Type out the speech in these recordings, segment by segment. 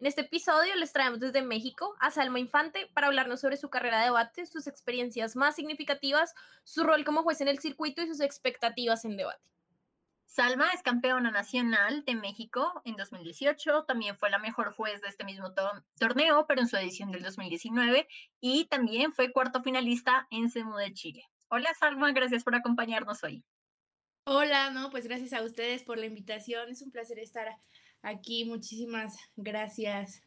En este episodio les traemos desde México a Salma Infante para hablarnos sobre su carrera de debate, sus experiencias más significativas, su rol como juez en el circuito y sus expectativas en debate. Salma es campeona nacional de México en 2018, también fue la mejor juez de este mismo torneo, pero en su edición del 2019, y también fue cuarto finalista en CEMU de Chile. Hola Salma, gracias por acompañarnos hoy. Hola, no, pues gracias a ustedes por la invitación, es un placer estar aquí. Muchísimas gracias.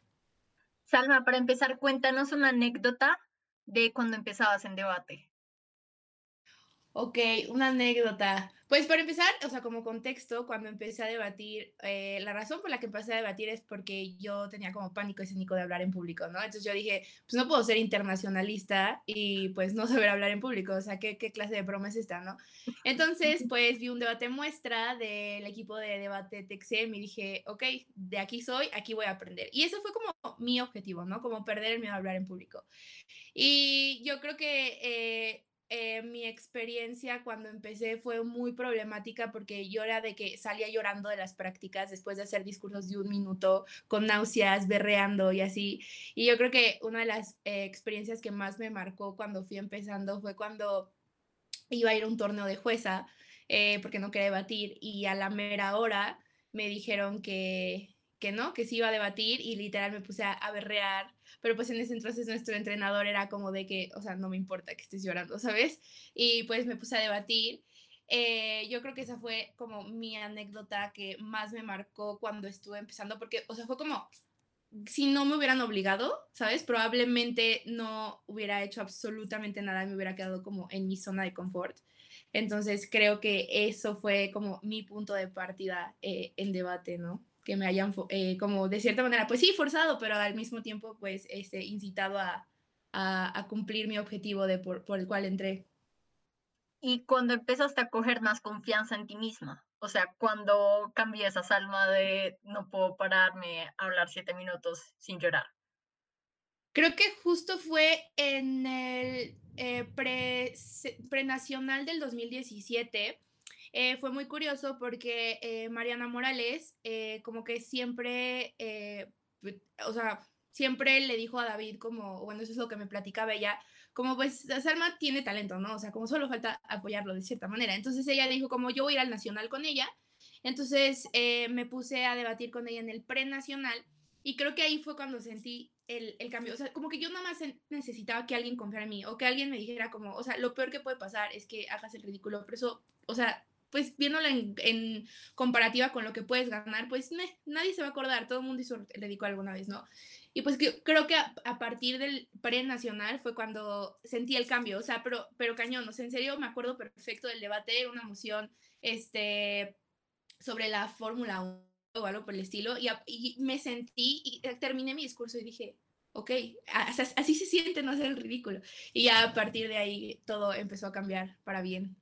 Salma, para empezar, cuéntanos una anécdota de cuando empezabas en debate. Ok, una anécdota. Pues para empezar, o sea, como contexto, cuando empecé a debatir, eh, la razón por la que empecé a debatir es porque yo tenía como pánico escénico de hablar en público, ¿no? Entonces yo dije, pues no puedo ser internacionalista y pues no saber hablar en público, o sea, ¿qué, qué clase de broma es esta, no? Entonces, pues vi un debate muestra del equipo de debate TXM y dije, ok, de aquí soy, aquí voy a aprender. Y eso fue como mi objetivo, ¿no? Como perder el miedo a hablar en público. Y yo creo que... Eh, eh, mi experiencia cuando empecé fue muy problemática porque yo era de que salía llorando de las prácticas después de hacer discursos de un minuto con náuseas, berreando y así. Y yo creo que una de las eh, experiencias que más me marcó cuando fui empezando fue cuando iba a ir a un torneo de jueza eh, porque no quería debatir y a la mera hora me dijeron que, que no, que sí iba a debatir y literal me puse a, berrear, pero pues en ese entonces nuestro entrenador era como de que, o sea, no me importa que estés llorando, ¿sabes? Y pues me puse a debatir. Eh, yo creo que esa fue como mi anécdota que más me marcó cuando estuve empezando, porque, o sea, fue como, si no me hubieran obligado, ¿sabes? Probablemente no hubiera hecho absolutamente nada, me hubiera quedado como en mi zona de confort. Entonces creo que eso fue como mi punto de partida eh, en debate, ¿no? Que me hayan, eh, como de cierta manera, pues sí, forzado, pero al mismo tiempo, pues, este, incitado a, a, cumplir mi objetivo de por, por, el cual entré. Y cuando empezaste a coger más confianza en ti misma, o sea, cuando cambié esa salma de no puedo pararme a hablar siete minutos sin llorar. Creo que justo fue en el eh, pre, prenacional del 2017 eh, fue muy curioso porque eh, Mariana Morales eh, como que siempre, o sea, siempre le dijo a David como, bueno, eso es lo que me platicaba ella, como pues Salma tiene talento, ¿no? O sea, como solo falta apoyarlo de cierta manera. Entonces ella dijo como yo voy al nacional con ella. Entonces me puse a debatir con ella en el pre-nacional y creo que ahí fue cuando sentí el, el, cambio. O sea, como que yo nada más necesitaba que alguien confiara en mí o que alguien me dijera como, o sea, lo peor que puede pasar es que hagas el ridículo, pero eso, o sea, pues viéndolo en, comparativa con lo que puedes ganar, pues nadie se va a acordar, todo el mundo hizo el ridículo alguna vez, ¿no? Y pues creo que a, partir del pre-nacional fue cuando sentí el cambio, o sea, pero, pero cañón, o sea, en serio me acuerdo perfecto del debate, una emoción este, sobre la Fórmula 1 o algo por el estilo, y, me sentí y terminé mi discurso y dije, ok, así se siente no hacer el ridículo. Y ya a partir de ahí todo empezó a cambiar para bien.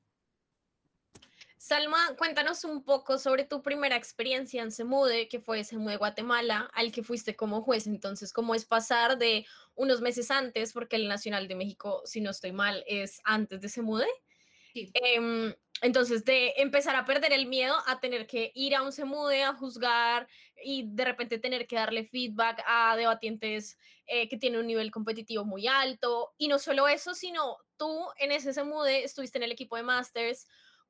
Salma, cuéntanos un poco sobre tu primera experiencia en Semude, que fue Semude Guatemala, al que fuiste como juez. Entonces, ¿cómo es pasar de unos meses antes, porque el Nacional de México, si no estoy mal, es antes de Semude? Sí. Em, entonces, de empezar a perder el miedo a tener que ir a un Semude a juzgar y de repente tener que darle feedback a debatientes eh, que tienen un nivel competitivo muy alto. Y no solo eso, sino tú en ese Semude estuviste en el equipo de Masters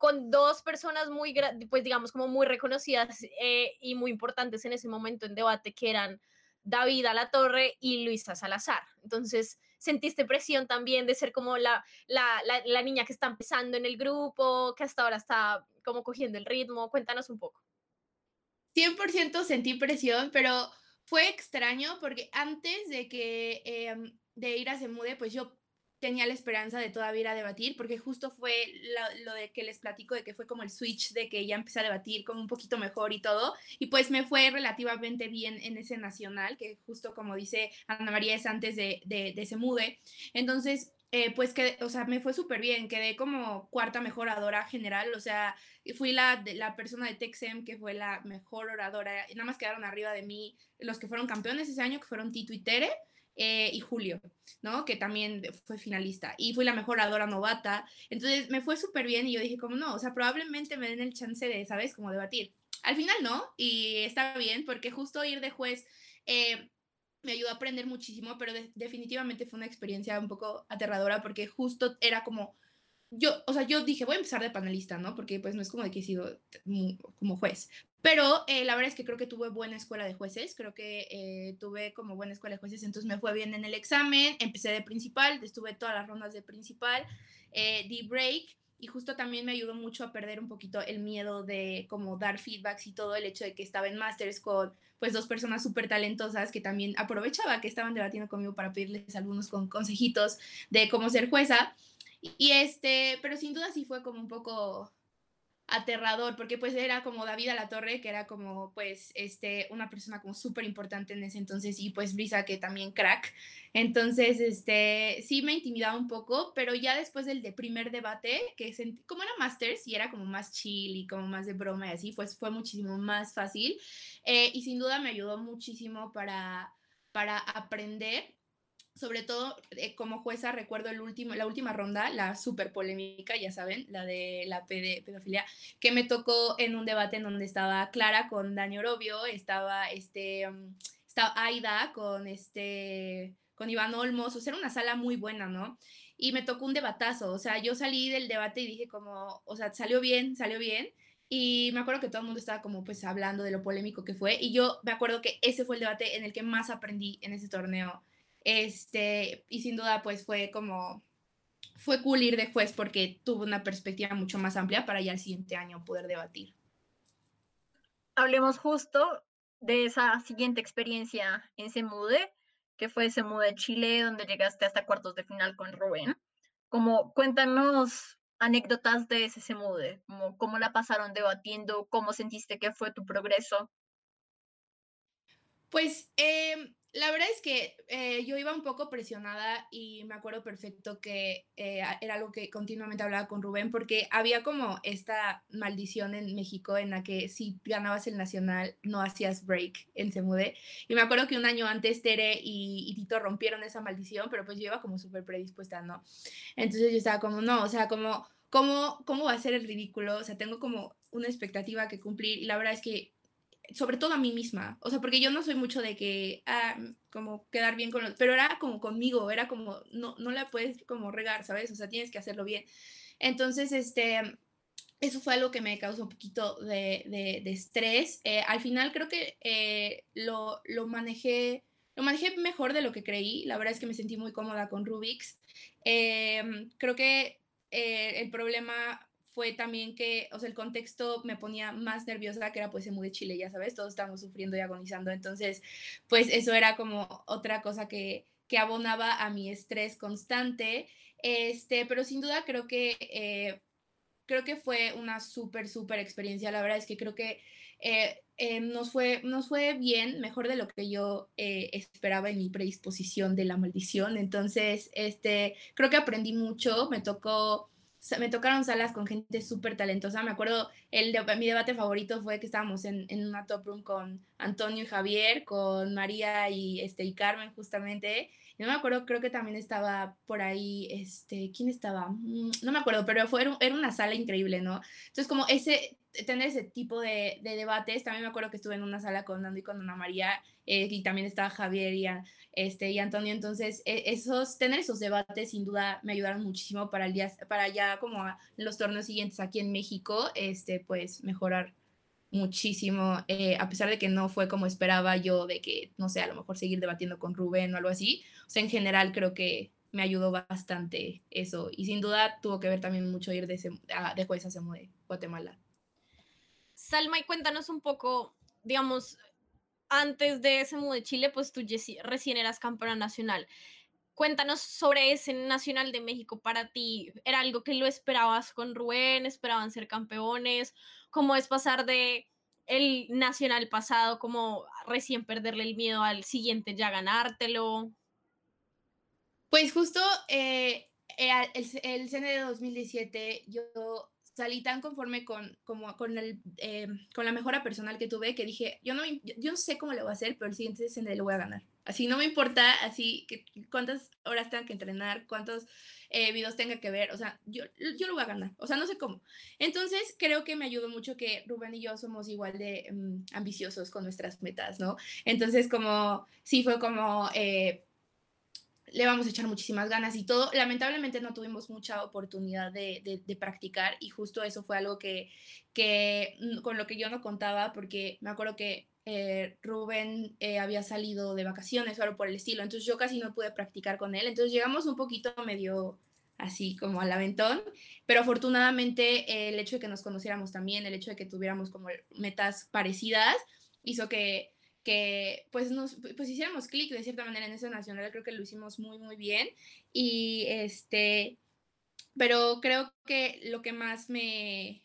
con dos personas muy, pues digamos, como muy reconocidas eh, y muy importantes en ese momento en debate, que eran David Alatorre y Luisa Salazar. Entonces, ¿sentiste presión también de ser como la, la, la, niña que está empezando en el grupo, que hasta ahora está como cogiendo el ritmo? Cuéntanos un poco. 100% sentí presión, pero fue extraño porque antes de que em, de ir a Semude, pues yo tenía la esperanza de todavía ir a debatir, porque justo fue lo, de que les platico, de que fue como el switch de que ya empecé a debatir como un poquito mejor y todo, y pues me fue relativamente bien en ese nacional, que justo como dice Ana María es antes de, de, ese mude. Entonces, eh, pues que, o sea, me fue súper bien, quedé como cuarta mejor oradora general, o sea, fui la, la persona de Texem que fue la mejor oradora, nada más quedaron arriba de mí los que fueron campeones ese año, que fueron Tito y Tere, eh, y Julio, ¿no? Que también fue finalista. Y fui la mejor oradora novata. Entonces me fue súper bien y yo dije, como no, o sea, probablemente me den el chance de, ¿sabes? Como debatir. Al final no, y está bien, porque justo ir de juez eh, me ayudó a aprender muchísimo, pero definitivamente fue una experiencia un poco aterradora porque justo era como yo, o sea, yo dije, voy a empezar de panelista, ¿no? Porque pues no es como de que he sido como juez. Pero eh, la verdad es que creo que tuve buena escuela de jueces, creo que eh, tuve como buena escuela de jueces, entonces me fue bien en el examen, empecé de principal, estuve todas las rondas de principal, eh, di break y justo también me ayudó mucho a perder un poquito el miedo de como dar feedbacks y todo el hecho de que estaba en masters con pues dos personas súper talentosas que también aprovechaba que estaban debatiendo conmigo para pedirles algunos con consejitos de cómo ser jueza. Y este, pero sin duda sí fue como un poco aterrador, porque pues era como David a la Torre, que era como pues este, una persona como súper importante en ese entonces, y pues Brisa, que también crack. Entonces, este, sí me intimidaba un poco, pero ya después del de primer debate, que sentí, como era Masters y era como más chill y como más de broma y así, pues fue muchísimo más fácil. Eh, y sin duda me ayudó muchísimo para, para aprender sobre todo eh, como jueza recuerdo el último, la última ronda, la súper polémica, ya saben, la de la pedofilia, que me tocó en un debate en donde estaba Clara con Dani Orobio, estaba, este, mm, estaba Aida con, este, con Iván Olmos, o sea, era una sala muy buena, ¿no? Y me tocó un debatazo, o sea, yo salí del debate y dije como, o sea, salió bien, salió bien, y me acuerdo que todo el mundo estaba como pues hablando de lo polémico que fue, y yo me acuerdo que ese fue el debate en el que más aprendí en ese torneo este, y sin duda, pues fue como, fue cool ir de juez porque tuvo una perspectiva mucho más amplia para ya el siguiente año poder debatir. Hablemos justo de esa siguiente experiencia en Semude, que fue Semude Chile, donde llegaste hasta cuartos de final con Rubén. Como, cuéntanos anécdotas de ese Semude, como cómo la pasaron debatiendo, cómo sentiste que fue tu progreso. Pues eh, la verdad es que eh, yo iba un poco presionada y me acuerdo perfecto que eh, era algo que continuamente hablaba con Rubén porque había como esta maldición en México en la que si ganabas el nacional no hacías break en Semude. Y me acuerdo que un año antes Tere y, Tito rompieron esa maldición, pero pues yo iba como súper predispuesta, ¿no? Entonces yo estaba como, no, o sea, como, ¿cómo, ¿cómo va a ser el ridículo? O sea, tengo como una expectativa que cumplir y la verdad es que sobre todo a mí misma, o sea, porque yo no soy mucho de que, ah, como quedar bien con los, pero era como conmigo, era como, no, no la puedes como regar, ¿sabes? O sea, tienes que hacerlo bien. Entonces, este, eso fue algo que me causó un poquito de, de, estrés. Eh, al final creo que eh, lo, lo, manejé, lo manejé mejor de lo que creí, la verdad es que me sentí muy cómoda con Rubik's. Em, creo que eh, el problema fue también que, o sea, el contexto me ponía más nerviosa, que era pues en de Chile, ya sabes, todos estamos sufriendo y agonizando, entonces, pues eso era como otra cosa que, que abonaba a mi estrés constante, este, pero sin duda creo que, eh, creo que fue una súper, súper experiencia, la verdad es que creo que eh, eh, nos, fue, nos fue bien, mejor de lo que yo esperaba en mi predisposición de la maldición. Entonces, este, creo que aprendí mucho, me tocó me tocaron salas con gente súper talentosa. Me acuerdo, el mi debate favorito fue que estábamos en, en, una top room con Antonio y Javier, con María y, este, y Carmen justamente. No me acuerdo, creo que también estaba por ahí, este, ¿quién estaba? Mm, no me acuerdo, pero fue, era una sala increíble, ¿no? Entonces, como ese, tener ese tipo de, de, debates, también me acuerdo que estuve en una sala con Nando y con Ana María, eh, y también estaba Javier y, este, y Antonio, entonces e, esos, tener esos debates sin duda me ayudaron muchísimo para, el día, para ya como los torneos siguientes aquí en México, este, pues mejorar muchísimo, eh, a pesar de que no fue como esperaba yo, de que, no sé, a lo mejor seguir debatiendo con Rubén o algo así, o sea, en general creo que me ayudó bastante eso, y sin duda tuvo que ver también mucho ir de, de juez a de Guatemala. Salma, y cuéntanos un poco, digamos, antes de ese de Chile, pues tú recién eras campeona nacional. cuéntanos sobre ese Nacional de México para ti. ¿Era algo que lo esperabas con Rubén? ¿Esperaban ser campeones? ¿Cómo es pasar de el Nacional pasado como recién perderle el miedo al siguiente ya ganártelo? Pues justo eh, el, el CNE de 2017 yo salí tan conforme con, como con, el, eh, con la mejora personal que tuve que dije, yo no, yo no sé cómo lo voy a hacer, pero el siguiente CNE lo voy a ganar. Así no me importa, así que cuántas horas tenga que entrenar, cuántos eh, videos tenga que ver, o sea, yo, yo lo voy a ganar, o sea, no sé cómo. Entonces, creo que me ayudó mucho que Rubén y yo somos igual de mm, ambiciosos con nuestras metas, ¿no? Entonces, como, sí, fue como, eh, le vamos a echar muchísimas ganas y todo. Lamentablemente no tuvimos mucha oportunidad de, de, practicar y justo eso fue algo que, que, mm, con lo que yo no contaba porque me acuerdo que eh, Rubén eh, había salido de vacaciones o algo por el estilo, entonces yo casi no pude practicar con él, entonces llegamos un poquito medio así como al aventón, pero afortunadamente eh, el hecho de que nos conociéramos también, el hecho de que tuviéramos como metas parecidas, hizo que que pues nos pues hiciéramos clic de cierta manera en ese nacional, creo que lo hicimos muy muy bien y este pero creo que lo que más me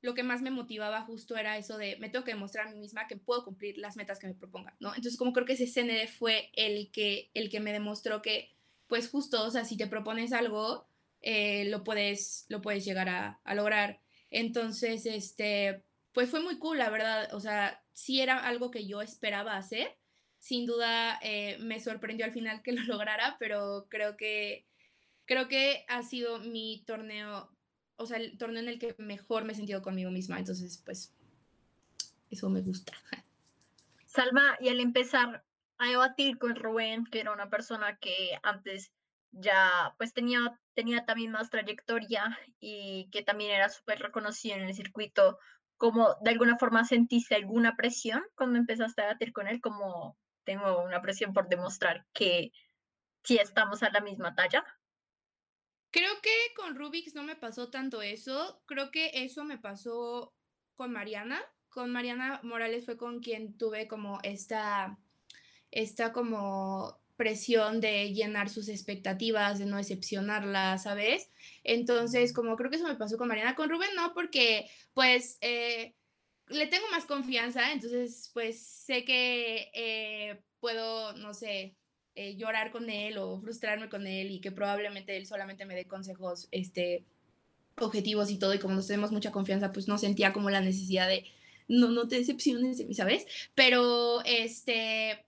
lo que más me motivaba justo era eso de me tengo que demostrar a mí misma que puedo cumplir las metas que me proponga, ¿no? Entonces como creo que ese CND fue el que el que me demostró que pues justo, o sea, si te propones algo eh, lo puedes lo puedes llegar a, a lograr. Entonces, este, pues fue muy cool, la verdad, o sea, sí era algo que yo esperaba hacer. Sin duda eh, me sorprendió al final que lo lograra, pero creo que, creo que ha sido mi torneo, o sea, el torneo en el que mejor me he sentido conmigo misma. Entonces, pues, eso me gusta. Salma, y al empezar a debatir con Rubén, que era una persona que antes ya pues tenía, tenía también más trayectoria y que también era súper reconocido en el circuito como de alguna forma sentiste alguna presión cuando empezaste a debatir con él, como tengo una presión por demostrar que sí estamos a la misma talla? Creo que con Rubix no me pasó tanto eso, creo que eso me pasó con Mariana. Con Mariana Morales fue con quien tuve como esta, esta como presión de llenar sus expectativas, de no decepcionarla, ¿sabes? Entonces, como creo que eso me pasó con Mariana, con Rubén no, porque pues eh, le tengo más confianza, entonces pues sé que eh, puedo, no sé, eh, llorar con él o frustrarme con él y que probablemente él solamente me dé consejos, este, objetivos y todo, y como nos tenemos mucha confianza, pues no sentía como la necesidad de, no, no te decepciones ¿sabes? Pero, este,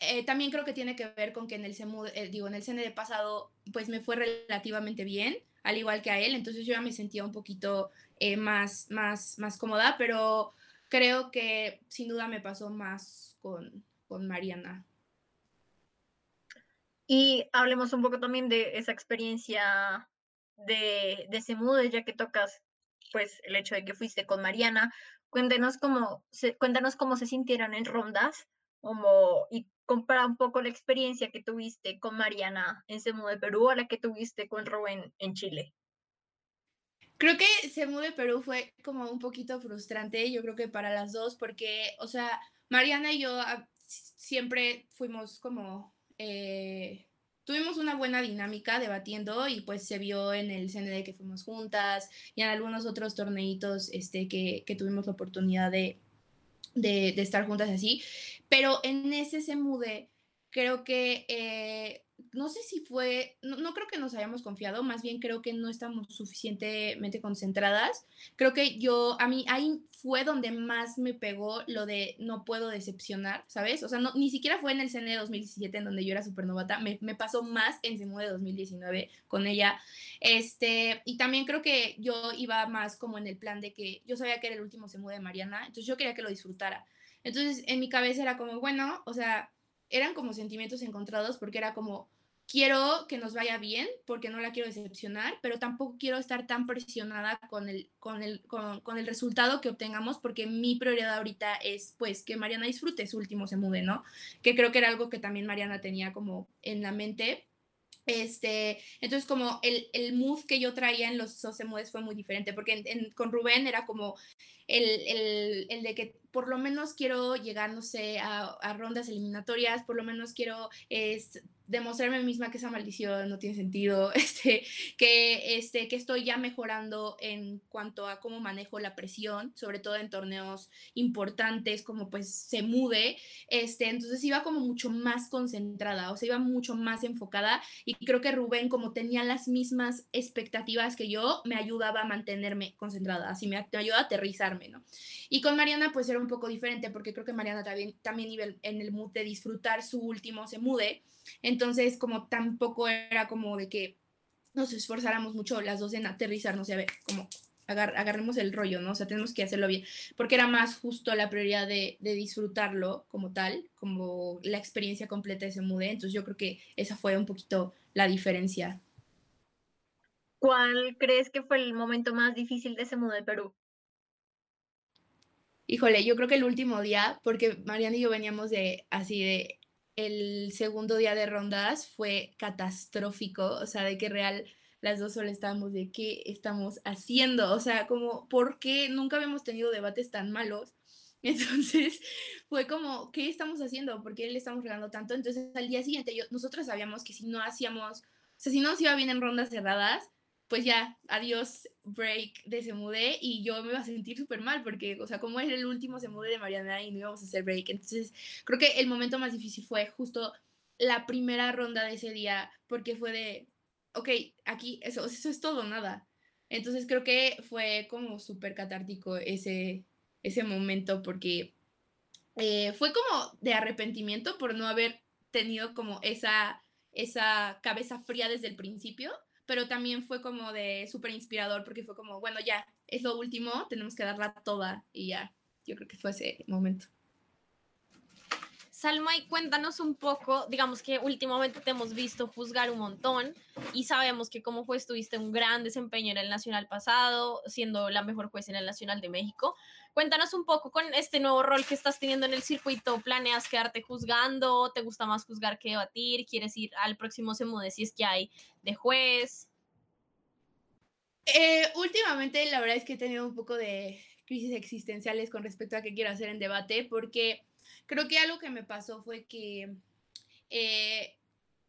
eh, también creo que tiene que ver con que en el CEMU, eh, digo, en el CND pasado, pues me fue relativamente bien, al igual que a él, entonces yo ya me sentía un poquito eh, más, más, más cómoda, pero creo que sin duda me pasó más con, con Mariana. Y hablemos un poco también de esa experiencia de, de ya que tocas pues el hecho de que fuiste con Mariana. Cuéntanos cómo cuéntanos cómo se sintieron en rondas como, y compara un poco la experiencia que tuviste con Mariana en Semu de Perú a la que tuviste con Rubén en Chile. Creo que Semu de Perú fue como un poquito frustrante, yo creo que para las dos, porque, o sea, Mariana y yo siempre fuimos como, eh, tuvimos una buena dinámica debatiendo y pues se vio en el CND que fuimos juntas y en algunos otros torneitos este, que, que tuvimos la oportunidad de, de, de, estar juntas así. Pero en ese se mude, creo que, eh, no sé si fue, no, creo que nos hayamos confiado, más bien creo que no estamos suficientemente concentradas. Creo que yo, a mí, ahí fue donde más me pegó lo de no puedo decepcionar, ¿sabes? O sea, no, ni siquiera fue en el CNE de 2017 en donde yo era súper novata, me, me, pasó más en CNE de 2019 con ella. Este, y también creo que yo iba más como en el plan de que yo sabía que era el último CNE de Mariana, entonces yo quería que lo disfrutara. Entonces, en mi cabeza era como, bueno, o sea, eran como sentimientos encontrados porque era como, quiero que nos vaya bien porque no la quiero decepcionar, pero tampoco quiero estar tan presionada con el, con el, con, el resultado que obtengamos porque mi prioridad ahorita es pues que Mariana disfrute su último se mude, ¿no? Que creo que era algo que también Mariana tenía como en la mente. Este, entonces como el, el mood que yo traía en los semudes fue muy diferente porque con Rubén era como el, el, el de que por lo menos quiero llegar, no sé, a, rondas eliminatorias, por lo menos quiero es, demostrarme misma que esa maldición no tiene sentido, este, que, este, que estoy ya mejorando en cuanto a cómo manejo la presión, sobre todo en torneos importantes como pues se mude, este, entonces iba como mucho más concentrada, o sea, iba mucho más enfocada y creo que Rubén como tenía las mismas expectativas que yo, me ayudaba a mantenerme concentrada, así me, me a aterrizarme, ¿no? Y con Mariana pues era un poco diferente porque creo que Mariana también, también iba en el mood de disfrutar su último se mude, entonces, como tampoco era como de que nos esforzáramos mucho las dos en aterrizarnos y a ver, como agarremos el rollo, ¿no? O sea, tenemos que hacerlo bien, porque era más justo la prioridad de, disfrutarlo como tal, como la experiencia completa de ese mude. Entonces, yo creo que esa fue un poquito la diferencia. ¿Cuál crees que fue el momento más difícil de ese mude de Perú? Híjole, yo creo que el último día, porque Mariana y yo veníamos de así de el segundo día de rondas fue catastrófico, o sea, de que real las dos solo estábamos de qué estamos haciendo, o sea, como, ¿por qué nunca habíamos tenido debates tan malos? Entonces fue como, ¿qué estamos haciendo? ¿Por qué le estamos regando tanto? Entonces al día siguiente yo, nosotros sabíamos que si no hacíamos, o sea, si no nos iba bien en rondas cerradas, pues ya, adiós break de se mudé y yo me iba a sentir súper mal porque, o sea, como era el último se mudé de Mariana y no íbamos a hacer break. Entonces, creo que el momento más difícil fue justo la primera ronda de ese día porque fue de, ok, aquí eso, eso es todo, nada. Entonces, creo que fue como súper catártico ese, ese momento porque eh, fue como de arrepentimiento por no haber tenido como esa, esa cabeza fría desde el principio pero también fue como de súper inspirador porque fue como, bueno, ya, es lo último, tenemos que darla toda y ya, yo creo que fue ese momento. Salma, y cuéntanos un poco, digamos que últimamente te hemos visto juzgar un montón y sabemos que como juez tuviste un gran desempeño en el Nacional pasado, siendo la mejor juez en el Nacional de México. Cuéntanos un poco con este nuevo rol que estás teniendo en el circuito, ¿planeas quedarte juzgando? ¿Te gusta más juzgar que debatir? ¿Quieres ir al próximo Semude si es que hay de juez? Eh, últimamente la verdad es que he tenido un poco de crisis existenciales con respecto a qué quiero hacer en debate, porque creo que algo que me pasó fue que eh,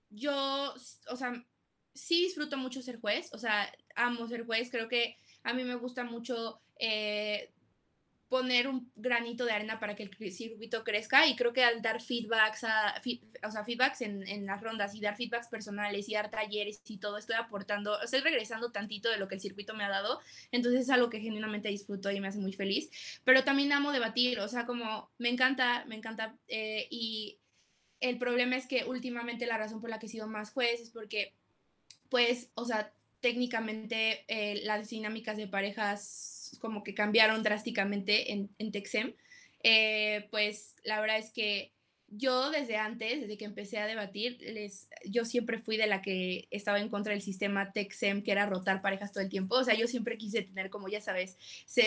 yo, o sea, sí disfruto mucho ser juez, o sea, amo ser juez, creo que a mí me gusta mucho eh, poner un granito de arena para que el circuito crezca y creo que al dar feedbacks, a, o sea, feedbacks en, en, las rondas y dar feedbacks personales y dar talleres y todo, estoy aportando, estoy regresando tantito de lo que el circuito me ha dado, entonces es algo que genuinamente disfruto y me hace muy feliz, pero también amo debatir, o sea, como me encanta, me encanta eh, y el problema es que últimamente la razón por la que he sido más juez es porque, pues, o sea, técnicamente eh, las dinámicas de parejas como que cambiaron drásticamente en, en Texem, eh, pues la verdad es que yo desde antes, desde que empecé a debatir, les, yo siempre fui de la que estaba en contra del sistema Texem, que era rotar parejas todo el tiempo. O sea, yo siempre quise tener, como ya sabes,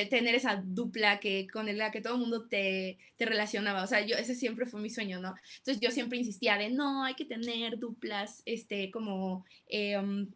tener esa dupla que, con la que todo el mundo te, te relacionaba. O sea, yo, ese siempre fue mi sueño, ¿no? Entonces yo siempre insistía de, no, hay que tener duplas, este, como... Eh,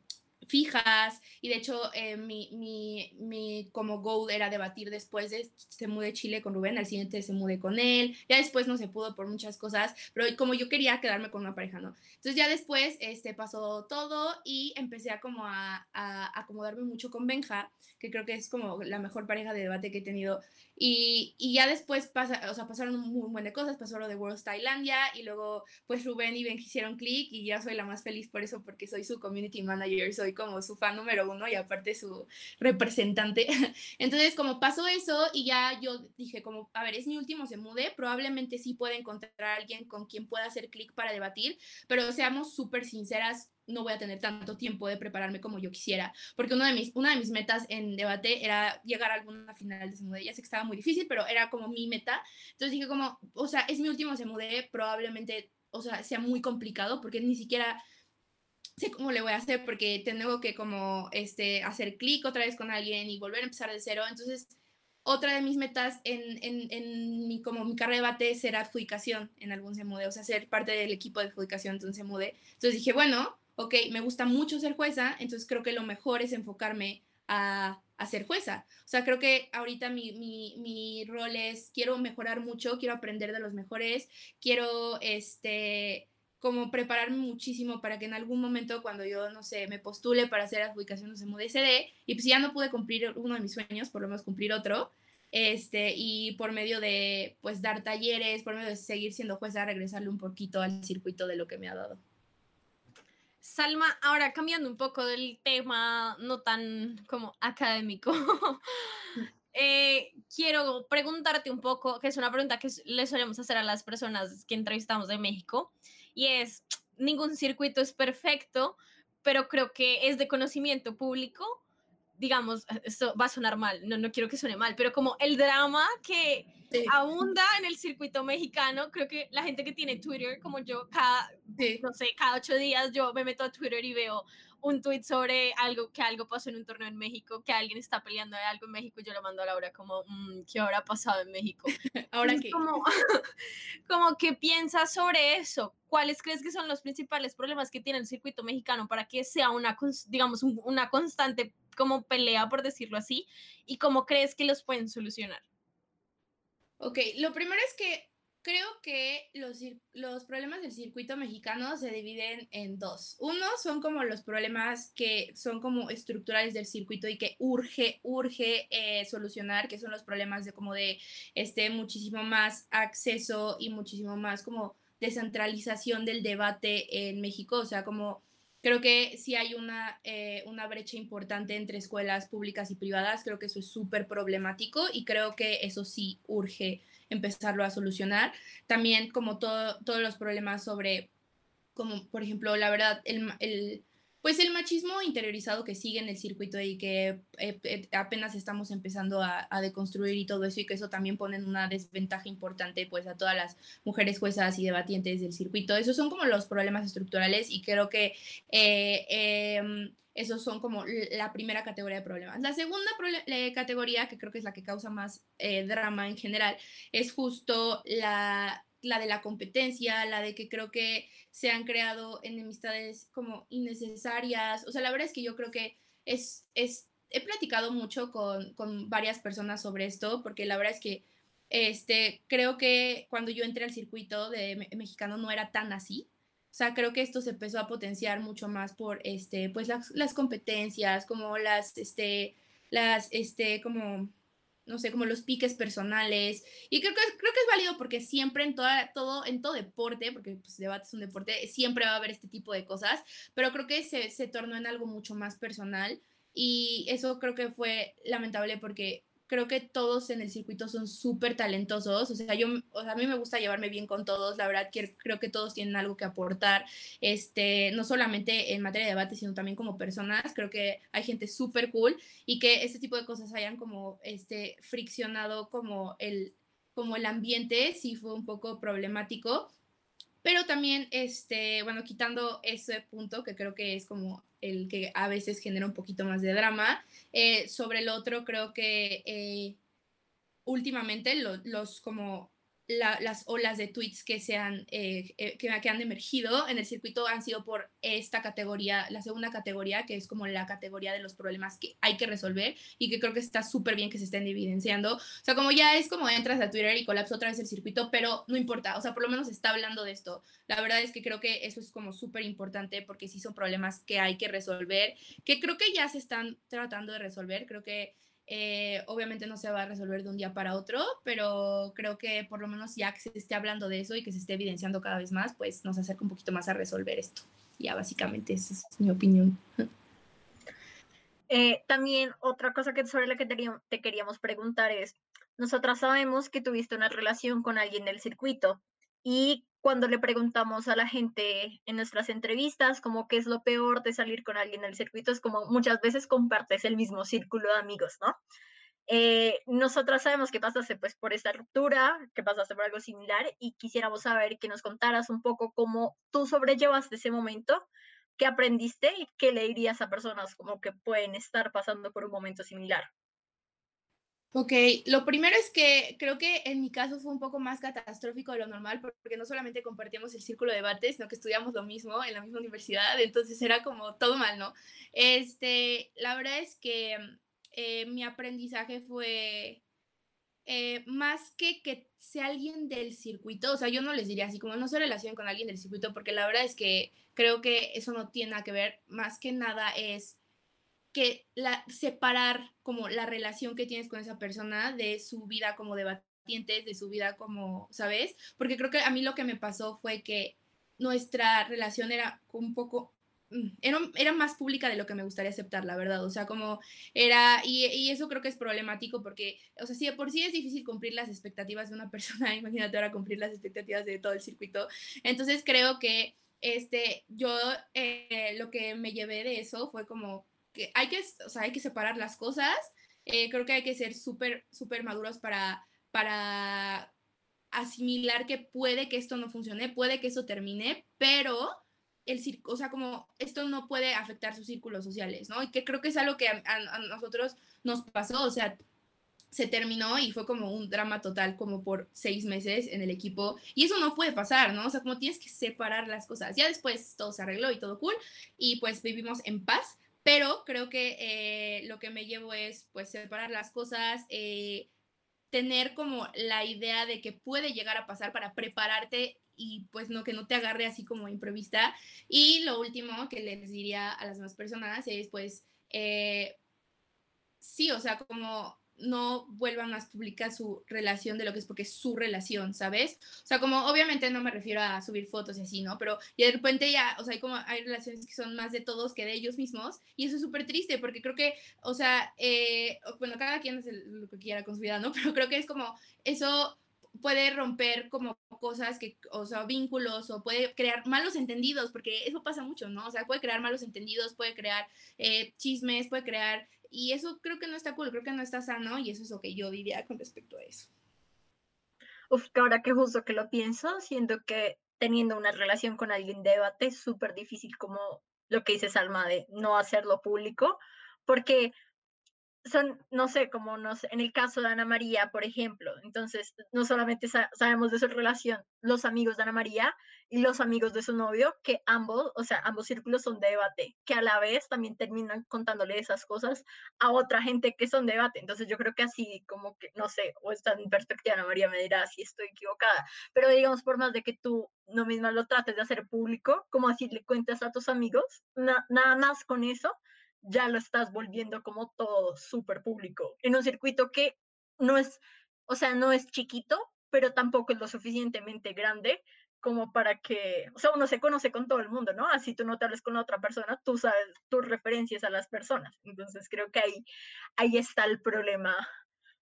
fijas y de hecho eh, mi, mi, mi, como goal era debatir después de se mude Chile con Rubén, al siguiente se mude con él, ya después no se pudo por muchas cosas, pero como yo quería quedarme con una pareja, ¿no? Entonces ya después este, pasó todo y empecé a como a, a acomodarme mucho con Benja, que creo que es como la mejor pareja de debate que he tenido y, y, ya después pasa, o sea, pasaron un montón de cosas, pasó lo de World Tailandia y luego pues Rubén y Ben hicieron clic y ya soy la más feliz por eso porque soy su community manager, soy como su fan número uno y aparte su representante. Entonces como pasó eso y ya yo dije como, a ver, es mi último se mude, probablemente sí pueda encontrar a alguien con quien pueda hacer clic para debatir, pero seamos súper sinceras, no voy a tener tanto tiempo de prepararme como yo quisiera, porque una de mis, una de mis metas en debate era llegar a alguna final de Semude, ya sé que estaba muy difícil, pero era como mi meta, entonces dije como, o sea, es mi último Semude, probablemente, o sea, sea muy complicado, porque ni siquiera sé cómo le voy a hacer, porque tengo que como, este, hacer clic otra vez con alguien y volver a empezar de cero, entonces otra de mis metas en, en, en, mi, como mi carrera de debate será adjudicación en algún semude, o sea, ser parte del equipo de adjudicación de un semude. Entonces dije, bueno, ok, me gusta mucho ser jueza, entonces creo que lo mejor es enfocarme a a ser jueza. O sea, creo que ahorita mi, mi, mi, rol es, quiero mejorar mucho, quiero aprender de los mejores, quiero, este, como prepararme muchísimo para que en algún momento cuando yo, no sé, me postule para hacer adjudicaciones en MUDCD, y pues ya no pude cumplir uno de mis sueños, por lo menos cumplir otro, este, y por medio de, pues, dar talleres, por medio de seguir siendo jueza, regresarle un poquito al circuito de lo que me ha dado. Salma, ahora cambiando un poco del tema no tan como académico, eh, quiero preguntarte un poco, que es una pregunta que le solemos hacer a las personas que entrevistamos de México, y es, ningún circuito es perfecto, pero creo que es de conocimiento público, digamos, esto va a sonar mal, no, no quiero que suene mal, pero como el drama que abunda en el circuito mexicano. Creo que la gente que tiene Twitter, como yo, cada, no sé, cada ocho días yo me meto a Twitter y veo un tweet sobre algo que algo pasó en un torneo en México, que alguien está peleando de algo en México, yo lo mando a Laura como, mm, ¿qué habrá pasado en México? Ahora que... Como, como, ¿qué piensas sobre eso? ¿Cuáles crees que son los principales problemas que tiene el circuito mexicano para que sea una, digamos, una constante como pelea, por decirlo así? ¿Y cómo crees que los pueden solucionar? Ok, lo primero es que creo que los, los, problemas del circuito mexicano se dividen en dos. Uno son como los problemas que son como estructurales del circuito y que urge, urge eh, solucionar, que son los problemas de como de este muchísimo más acceso y muchísimo más como descentralización del debate en México, o sea, como Creo que sí hay una, eh, una brecha importante entre escuelas públicas y privadas, creo que eso es súper problemático y creo que eso sí urge empezarlo a solucionar. También como todo, todos los problemas sobre, como por ejemplo, la verdad, el, el pues el machismo interiorizado que sigue en el circuito y que eh, eh, apenas estamos empezando a, deconstruir y todo eso y que eso también pone en una desventaja importante pues a todas las mujeres juezas y debatientes del circuito. Esos son como los problemas estructurales y creo que eh, em, esos son como la primera categoría de problemas. La segunda categoría, que creo que es la que causa más drama en general, es justo la la de la competencia, la de que creo que se han creado enemistades como innecesarias. O sea, la verdad es que yo creo que es, es he platicado mucho con, con varias personas sobre esto, porque la verdad es que este, creo que cuando yo entré al circuito de mexicano no era tan así. O sea, creo que esto se empezó a potenciar mucho más por este, pues las, las competencias, como las, este, las, este, como no sé, como los piques personales. Y creo que, creo que es válido porque siempre en, toda, todo, en todo deporte, porque pues, debate es un deporte, siempre va a haber este tipo de cosas, pero creo que se, se tornó en algo mucho más personal. Y eso creo que fue lamentable porque creo que todos en el circuito son súper talentosos, o sea, yo, o sea, a mí me gusta llevarme bien con todos, la verdad que creo que todos tienen algo que aportar, este, no solamente en materia de debate, sino también como personas, creo que hay gente súper cool y que este tipo de cosas hayan como, este, friccionado como el, como el ambiente, sí fue un poco problemático, pero también, este, bueno, quitando ese punto que creo que es como el que a veces genera un poquito más de drama, eh, sobre el otro creo que eh, últimamente los como las olas de tweets que, se han, eh, eh, que, han emergido en el circuito han sido por esta categoría, la segunda categoría, que es como la categoría de los problemas que hay que resolver y que creo que está súper bien que se estén evidenciando. O sea, como ya es como entras a Twitter y colapsa otra vez el circuito, pero no importa, o sea, por lo menos está hablando de esto. La verdad es que creo que eso es como súper importante porque sí son problemas que hay que resolver, que creo que ya se están tratando de resolver. Creo que eh, obviamente no se va a resolver de un día para otro, pero creo que por lo menos ya que se esté hablando de eso y que se esté evidenciando cada vez más, pues nos acerca un poquito más a resolver esto. Ya básicamente esa es mi opinión. Eh, también otra cosa que sobre la que te queríamos preguntar es, nosotras sabemos que tuviste una relación con alguien del circuito y cuando le preguntamos a la gente en nuestras entrevistas como qué es lo peor de salir con alguien del circuito, es como muchas veces compartes el mismo círculo de amigos, ¿no? Eh, nosotras sabemos que pasaste pues por esta ruptura, que pasaste por algo similar y quisiéramos saber que nos contaras un poco cómo tú sobrellevaste ese momento, qué aprendiste y qué le dirías a personas como que pueden estar pasando por un momento similar. Ok, lo primero es que creo que en mi caso fue un poco más catastrófico de lo normal porque no solamente compartíamos el círculo de debate, sino que estudiamos lo mismo en la misma universidad, entonces era como todo mal, ¿no? Este, la verdad es que eh, mi aprendizaje fue eh, más que que sea alguien del circuito, o sea, yo no les diría así como no se relacionen con alguien del circuito, porque la verdad es que creo que eso no tiene nada que ver, más que nada es que separar como la relación que tienes con esa persona de su vida como debatientes, de su vida como, ¿sabes? Porque creo que a mí lo que me pasó fue que nuestra relación era un poco Mm, era, era, más pública de lo que me gustaría aceptar, la verdad. O sea, como era, y, y, eso creo que es problemático porque, o sea, si por sí es difícil cumplir las expectativas de una persona, imagínate ahora cumplir las expectativas de todo el circuito. Entonces creo que este, yo eh, lo que me llevé de eso fue como hay que, o sea, hay que separar las cosas. Eh, creo que hay que ser súper, súper maduros para, para asimilar que puede que esto no funcione, puede que eso termine, pero el o sea, como esto no puede afectar sus círculos sociales, ¿no? Y que creo que es algo que a, nosotros nos pasó, o sea, se terminó y fue como un drama total, como por seis meses en el equipo. Y eso no puede pasar, ¿no? O sea, como tienes que separar las cosas. Ya después todo se arregló y todo cool, y pues vivimos en paz, pero creo que eh, lo que me llevo es, pues, separar las cosas. Eh, tener como la idea de que puede llegar a pasar para prepararte y pues no que no te agarre así como improvista. Y lo último que les diría a las demás personas es pues eh, sí, o sea, como no vuelvan más pública su relación de lo que es porque es su relación, ¿sabes? O sea, como obviamente no me refiero a subir fotos y así, ¿no? Pero y de repente ya, o sea, hay como hay relaciones que son más de todos que de ellos mismos y eso es súper triste porque creo que, o sea, eh, bueno, cada quien es lo que quiera con su vida, ¿no? Pero creo que es como eso puede romper como cosas que, o sea, vínculos o puede crear malos entendidos, porque eso pasa mucho, ¿no? O sea, puede crear malos entendidos, puede crear eh, chismes, puede crear, y eso creo que no está cool, creo que no está sano y eso es lo que yo diría con respecto a eso. Uf, que ahora que justo que lo pienso, siento que teniendo una relación con alguien de debate es súper difícil como lo que dice Salma de no hacerlo público, porque son, no sé, como nos, en el caso de Ana María, por ejemplo, entonces no solamente sabemos de su relación los amigos de Ana María y los amigos de su novio, que ambos, o sea, ambos círculos son de debate, que a la vez también terminan contándole esas cosas a otra gente que son de debate. Entonces yo creo que así como que, no sé, o está en perspectiva, Ana María me dirá si estoy equivocada, pero digamos, por más de que tú no misma lo trates de hacer público, como así le cuentas a tus amigos, nada más con eso ya lo estás volviendo como todo súper público, en un circuito que no es, o sea, no es chiquito, pero tampoco es lo suficientemente grande como para que, o sea, uno se conoce con todo el mundo, ¿no? Así tú no te hables con otra persona, tú sabes tus referencias a las personas. Entonces creo que ahí, ahí está el problema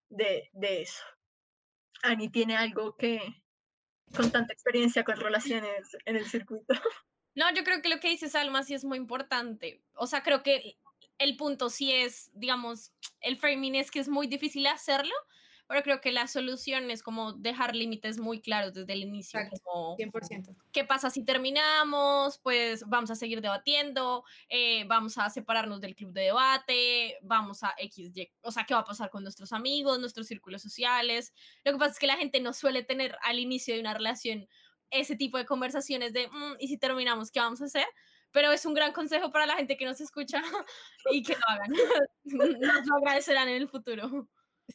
de, de eso. Ani tiene algo que, con tanta experiencia con relaciones en el circuito. No, yo creo que lo que dice Salma sí es muy importante. O sea, creo que el punto sí es, digamos, el framing es que es muy difícil hacerlo, pero creo que la solución es como dejar límites muy claros desde el inicio. como, 100%. ¿Qué pasa si terminamos? Pues vamos a seguir debatiendo, eh, vamos a separarnos del club de debate, vamos a X, o sea, ¿qué va a pasar con nuestros amigos, nuestros círculos sociales? Lo que pasa es que la gente no suele tener al inicio de una relación ese tipo de conversaciones de, mm, ¿y si terminamos, qué vamos a hacer? Pero es un gran consejo para la gente que nos escucha y que lo hagan. Nos lo agradecerán en el futuro.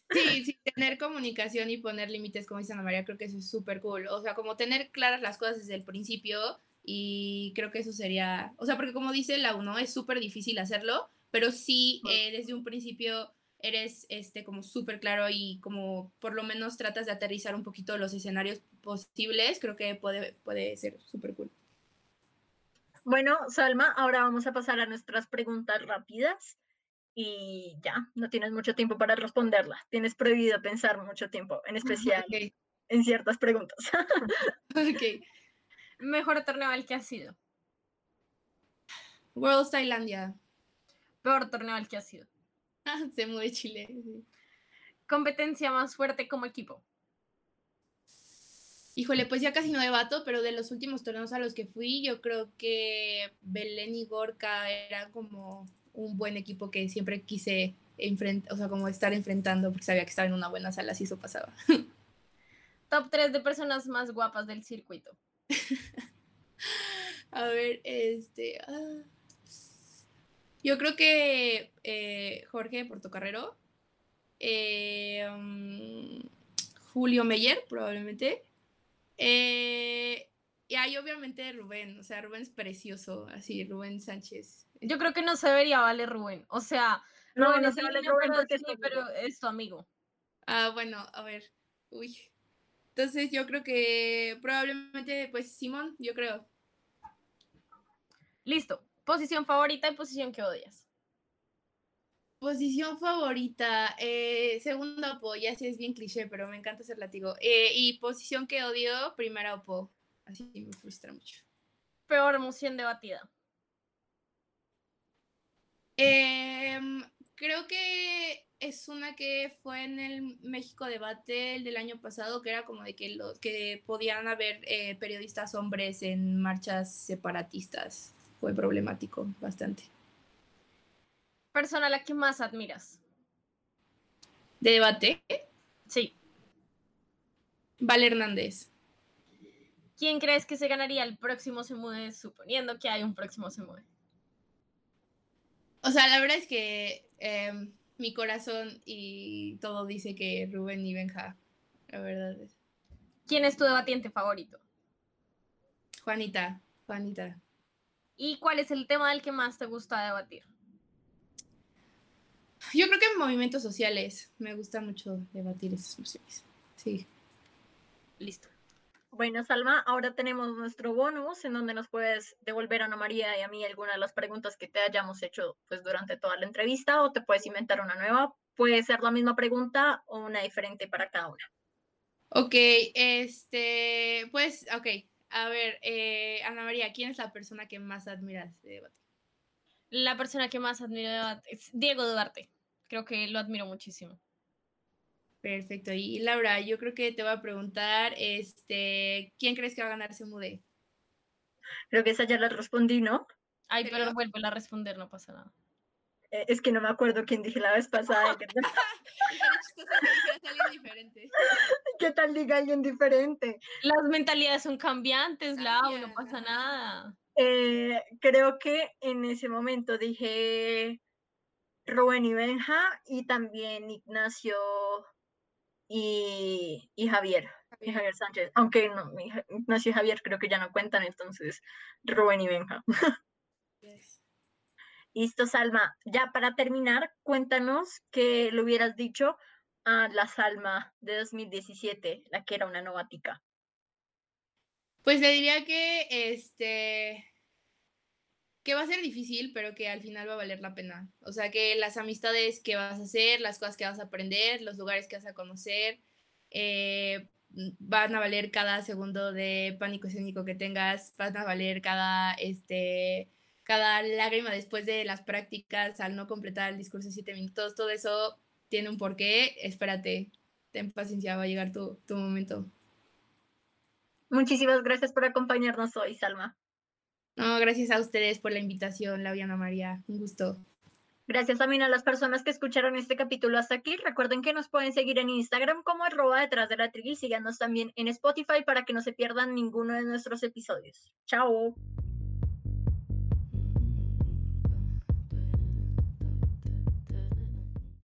Sí, sí, tener comunicación y poner límites, como dice Ana María, creo que eso es súper cool. O sea, como tener claras las cosas desde el principio y creo que eso sería, o sea, porque como dice la uno, es súper difícil hacerlo, pero sí eh, desde un principio eres este como súper claro y como por lo menos tratas de aterrizar un poquito los escenarios posibles, creo que puede, puede ser súper cool. Bueno, Salma, ahora vamos a pasar a nuestras preguntas rápidas y ya, no tienes mucho tiempo para responderlas. Tienes prohibido pensar mucho tiempo, en especial en ciertas preguntas. ok. Mejor torneo al que ha sido. World Tailandia. Peor torneo al que ha sido. Se mueve Chile. Competencia más fuerte como equipo. Híjole, pues ya casi no debato, pero de los últimos torneos a los que fui, yo creo que Belén y Gorka eran como un buen equipo que siempre quise enfrentar, o sea, como estar enfrentando porque sabía que estaba en una buena sala, si eso pasaba. Top 3 de personas más guapas del circuito. a ver, este. Ah, Yo creo que eh, Jorge Portocarrero, eh, um, Julio Meyer, probablemente. Eh, y hay obviamente Rubén, o sea, Rubén es precioso, así, Rubén Sánchez. Yo creo que no se debería valer Rubén. O sea, No, Rubén no es se vale Rubén pero porque es sí, pero es tu amigo. Ah, bueno, a ver. Uy. Entonces yo creo que probablemente, pues Simón, yo creo. Listo. Posición favorita y posición que odias. Posición favorita, eh, segunda Opo, ya sí es bien cliché, pero me encanta ser látigo. Eh, y posición que odio, primera Opo. Así me frustra mucho. Peor emoción debatida. Em, creo que es una que fue en el México Debate el del año pasado, que era como de que, lo, que podían haber eh, periodistas hombres en marchas separatistas. Fue problemático bastante. Persona a la que más admiras. De debate, Sí. Vale Hernández. ¿Quién crees que se ganaría el próximo Semude, suponiendo que hay un próximo Semude? O sea, la verdad es que em, mi corazón y todo dice que Rubén y Benja. La verdad es. ¿Quién es tu debatiente favorito? Juanita, Juanita. ¿Y cuál es el tema del que más te gusta debatir? Yo creo que en movimientos sociales me gusta mucho debatir esas cuestiones. Sí. Listo. Bueno, Salma, ahora tenemos nuestro bonus en donde nos puedes devolver a Ana María y a mí alguna de las preguntas que te hayamos hecho pues durante toda la entrevista o te puedes inventar una nueva. Puede ser la misma pregunta o una diferente para cada una. Ok, este, pues, ok. A ver, eh, Ana María, ¿quién es la persona que más admiras de debate? La persona que más admiro es Diego Duarte. Creo que lo admiro muchísimo. Perfecto. Y Laura, yo creo que te voy a preguntar, este, ¿quién crees que va a ganar Semude? Creo que esa ya la respondí, ¿no? Ay, Pero- pero vuelve a responder, no pasa nada. Eh, es que no me acuerdo quién dije la vez pasada. ¿Qué tal, diferente. qué diga alguien diferente? Las mentalidades son cambiantes, Lau, no pasa nada. Eh, creo que en ese momento dije Rubén y Benja y también Ignacio y, y Javier, Javier Sánchez. Aunque no, Ignacio y Javier creo que ya no cuentan, entonces Rubén y Benja. Listo, Salma. Ya para terminar, cuéntanos qué le hubieras dicho a la Salma de 2017, la que era una novática. Pues le diría que este que va a ser difícil, pero que al final va a valer la pena. O sea, que las amistades que vas a hacer, las cosas que vas a aprender, los lugares que vas a conocer, eh, van a valer cada segundo de pánico escénico que tengas, van a valer cada este cada lágrima después de las prácticas al no completar el discurso de siete minutos, todo eso tiene un porqué. Espérate, ten paciencia, va a llegar tu, tu momento. Muchísimas gracias por acompañarnos hoy, Salma. No, gracias a ustedes por la invitación, Laura y Ana María. Un gusto. Gracias también a las personas que escucharon este capítulo hasta aquí. Recuerden que nos pueden seguir en Instagram como arroba detrás de la tril y síganos también en Spotify para que no se pierdan ninguno de nuestros episodios. Chao.